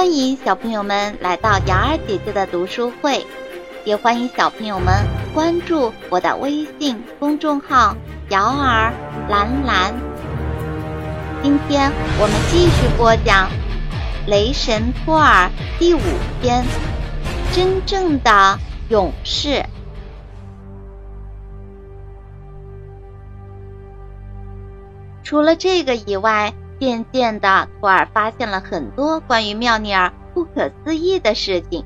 欢迎小朋友们来到瑶儿姐姐的读书会，也欢迎小朋友们关注我的微信公众号“瑶儿蓝蓝”。今天我们继续播讲《雷神托尔》第五篇《真正的勇士》。除了这个以外，渐渐的，托尔发现了很多关于妙尼尔不可思议的事情。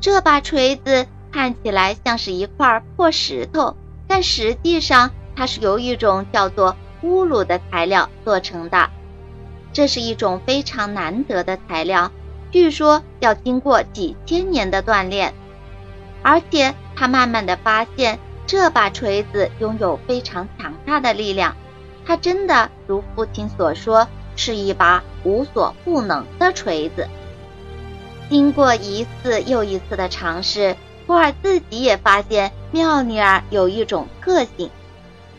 这把锤子看起来像是一块破石头，但实际上它是由一种叫做乌鲁的材料做成的。这是一种非常难得的材料，据说要经过几千年的锻炼。而且他慢慢的发现，这把锤子拥有非常强大的力量。它真的如父亲所说，是一把无所不能的锤子。经过一次又一次的尝试，托尔自己也发现妙尼尔有一种特性，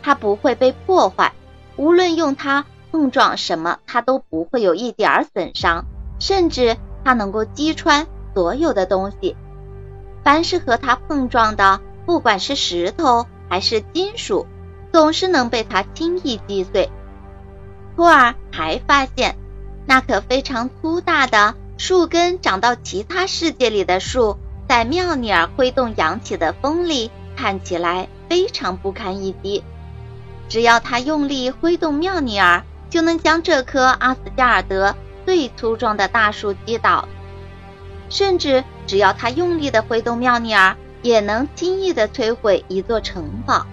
它不会被破坏，无论用它碰撞什么，它都不会有一点损伤，甚至它能够击穿所有的东西。凡是和它碰撞的，不管是石头还是金属。总是能被他轻易击碎。托尔还发现，那棵非常粗大的树根长到其他世界里的树，在妙尼尔挥动扬起的风里，看起来非常不堪一击。只要他用力挥动妙尼尔，就能将这棵阿斯加尔德最粗壮的大树击倒。甚至只要他用力的挥动妙尼尔，也能轻易的摧毁一座城堡。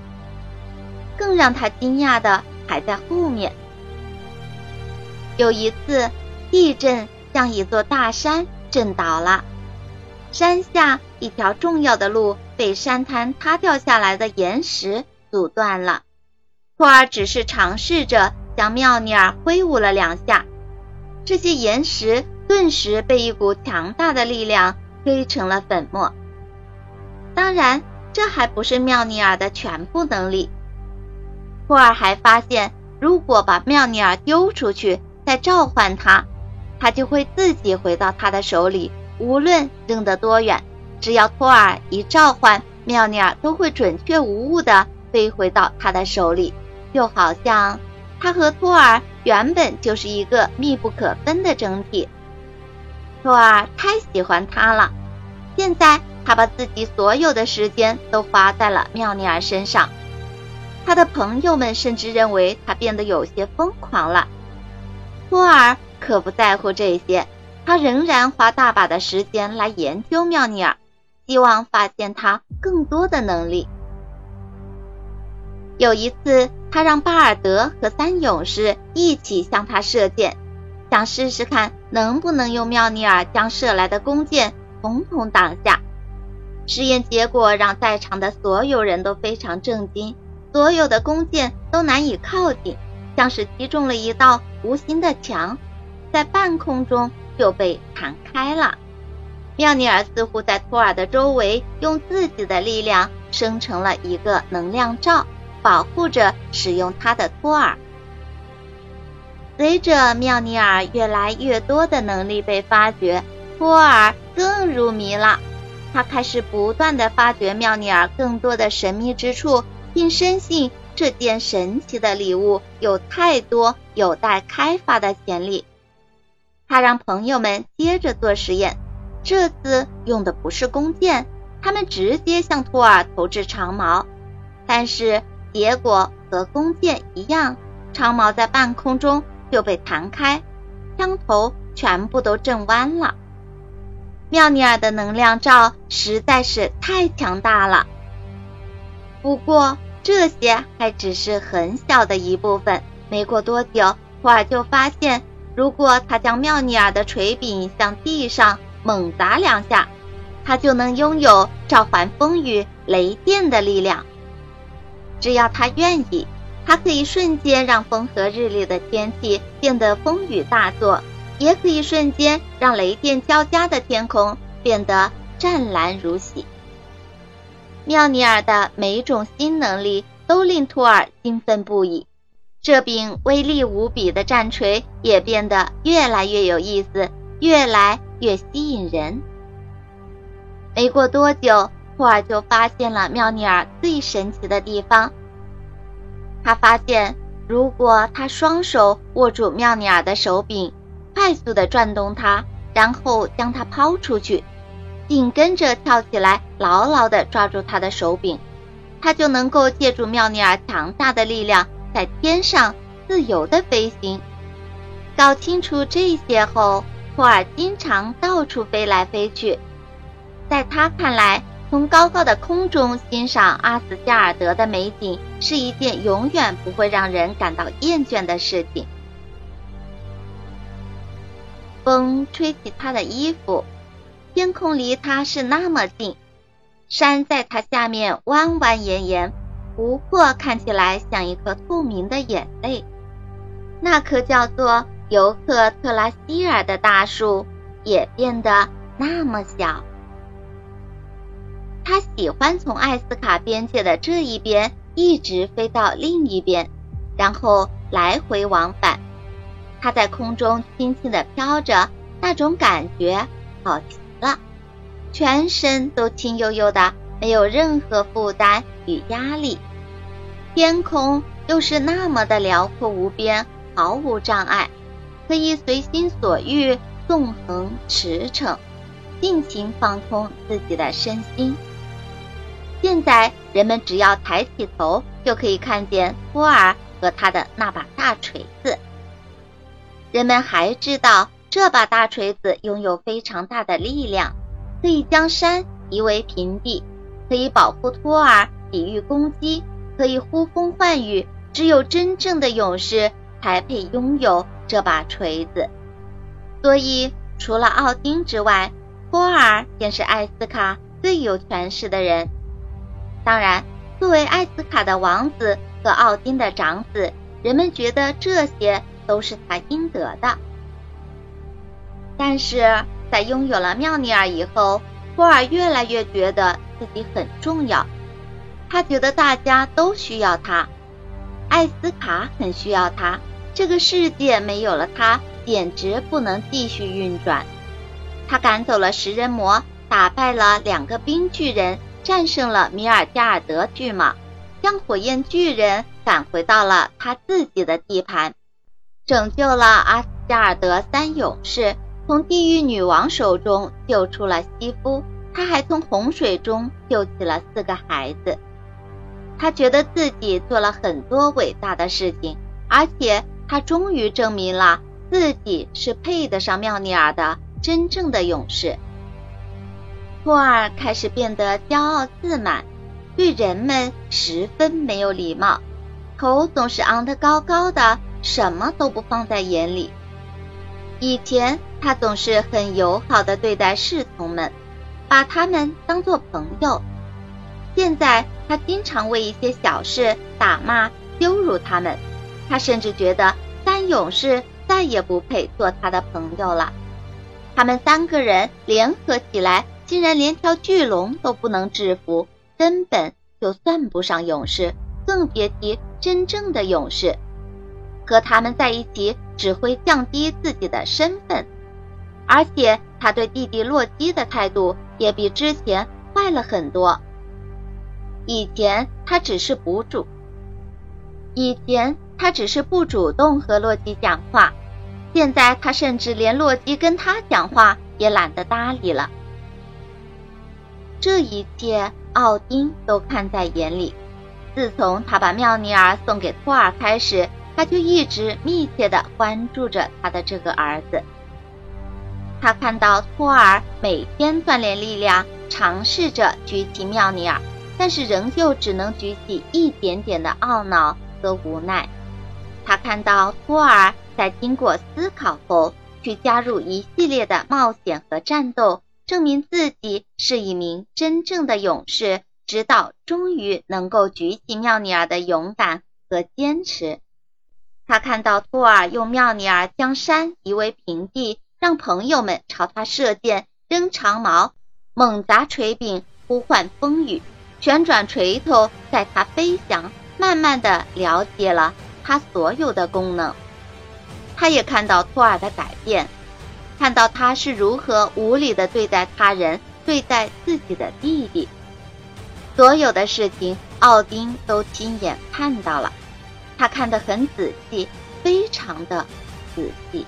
更让他惊讶的还在后面。有一次，地震将一座大山震倒了，山下一条重要的路被山滩塌掉下来的岩石阻断了。托尔只是尝试着向妙尼尔挥舞了两下，这些岩石顿时被一股强大的力量推成了粉末。当然，这还不是妙尼尔的全部能力。托尔还发现，如果把妙尼尔丢出去，再召唤他，他就会自己回到他的手里。无论扔得多远，只要托尔一召唤，妙尼尔都会准确无误地飞回到他的手里，就好像他和托尔原本就是一个密不可分的整体。托尔太喜欢他了，现在他把自己所有的时间都花在了妙尼尔身上。他的朋友们甚至认为他变得有些疯狂了。托尔可不在乎这些，他仍然花大把的时间来研究妙尼尔，希望发现他更多的能力。有一次，他让巴尔德和三勇士一起向他射箭，想试试看能不能用妙尼尔将射来的弓箭统统挡下。实验结果让在场的所有人都非常震惊。所有的弓箭都难以靠近，像是击中了一道无形的墙，在半空中就被弹开了。妙尼尔似乎在托尔的周围用自己的力量生成了一个能量罩，保护着使用它的托尔。随着妙尼尔越来越多的能力被发掘，托尔更入迷了。他开始不断的发掘妙尼尔更多的神秘之处。并深信这件神奇的礼物有太多有待开发的潜力。他让朋友们接着做实验，这次用的不是弓箭，他们直接向托尔投掷长矛，但是结果和弓箭一样，长矛在半空中就被弹开，枪头全部都震弯了。妙尼尔的能量罩实在是太强大了，不过。这些还只是很小的一部分。没过多久，托尔就发现，如果他将妙尼尔的锤柄向地上猛砸两下，他就能拥有召唤风雨雷电的力量。只要他愿意，他可以瞬间让风和日丽的天气变得风雨大作，也可以瞬间让雷电交加的天空变得湛蓝如洗。妙尼尔的每一种新能力都令托尔兴奋不已，这柄威力无比的战锤也变得越来越有意思，越来越吸引人。没过多久，托尔就发现了妙尼尔最神奇的地方。他发现，如果他双手握住妙尼尔的手柄，快速的转动它，然后将它抛出去，紧跟着跳起来，牢牢的抓住他的手柄，他就能够借助妙尼尔强大的力量，在天上自由的飞行。搞清楚这些后，托尔经常到处飞来飞去。在他看来，从高高的空中欣赏阿斯加尔德的美景是一件永远不会让人感到厌倦的事情。风吹起他的衣服，天空离他是那么近，山在他下面弯弯延延，湖泊看起来像一颗透明的眼泪。那棵叫做尤克特拉希尔的大树也变得那么小。他喜欢从艾斯卡边界的这一边一直飞到另一边，然后来回往返。他在空中轻轻地飘着，那种感觉好，全身都轻悠悠的，没有任何负担与压力。天空又是那么的辽阔无边，毫无障碍，可以随心所欲纵横驰骋，尽情放空自己的身心。现在人们只要抬起头，就可以看见托尔和他的那把大锤子。人们还知道，这把大锤子拥有非常大的力量，可以将山夷为平地，可以保护托尔抵御攻击，可以呼风唤雨。只有真正的勇士才配拥有这把锤子。所以，除了奥丁之外，托尔便是艾斯卡最有权势的人。当然，作为艾斯卡的王子和奥丁的长子，人们觉得这些都是他应得的。但是在拥有了妙尼尔以后，托尔越来越觉得自己很重要。他觉得大家都需要他，艾斯卡很需要他，这个世界没有了他，简直不能继续运转。他赶走了食人魔，打败了两个冰巨人。战胜了米尔加尔德巨蟒，将火焰巨人赶回到了他自己的地盘，拯救了阿斯加尔德三勇士，从地狱女王手中救出了西夫，他还从洪水中救起了四个孩子。他觉得自己做了很多伟大的事情，而且他终于证明了自己是配得上妙尼尔的真正的勇士。托尔开始变得骄傲自满，对人们十分没有礼貌，头总是昂得高高的，什么都不放在眼里。以前他总是很友好的对待侍从们，把他们当做朋友。现在他经常为一些小事打骂、羞辱他们。他甚至觉得三勇士再也不配做他的朋友了。他们三个人联合起来。竟然连条巨龙都不能制服，根本就算不上勇士，更别提真正的勇士。和他们在一起只会降低自己的身份，而且他对弟弟洛基的态度也比之前坏了很多。以前他只是不主，以前他只是不主动和洛基讲话，现在他甚至连洛基跟他讲话也懒得搭理了。这一切，奥丁都看在眼里。自从他把妙尼尔送给托尔开始，他就一直密切的关注着他的这个儿子。他看到托尔每天锻炼力量，尝试着举起妙尼尔，但是仍旧只能举起一点点的懊恼和无奈。他看到托尔在经过思考后，去加入一系列的冒险和战斗。证明自己是一名真正的勇士，直到终于能够举起妙尼尔的勇敢和坚持。他看到托尔用妙尼尔将山夷为平地，让朋友们朝他射箭、扔长矛、猛砸锤柄、呼唤风雨、旋转锤头，在他飞翔，慢慢的了解了他所有的功能。他也看到托尔的改变。看到他是如何无理的对待他人，对待自己的弟弟。所有的事情，奥丁都亲眼看到了，他看得很仔细，非常的仔细。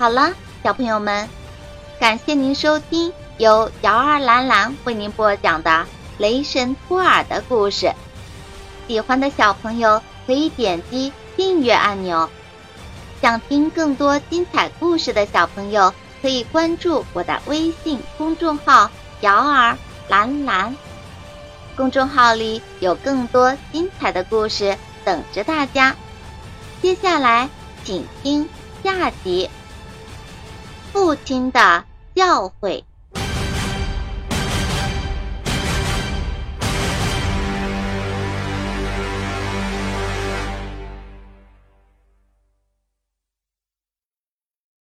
好了，小朋友们，感谢您收听由瑶儿兰兰为您播讲的《雷神托尔》的故事。喜欢的小朋友可以点击订阅按钮，想听更多精彩故事的小朋友。可以关注我的微信公众号“瑶儿蓝蓝”，公众号里有更多精彩的故事等着大家。接下来，请听下集：父亲的教诲。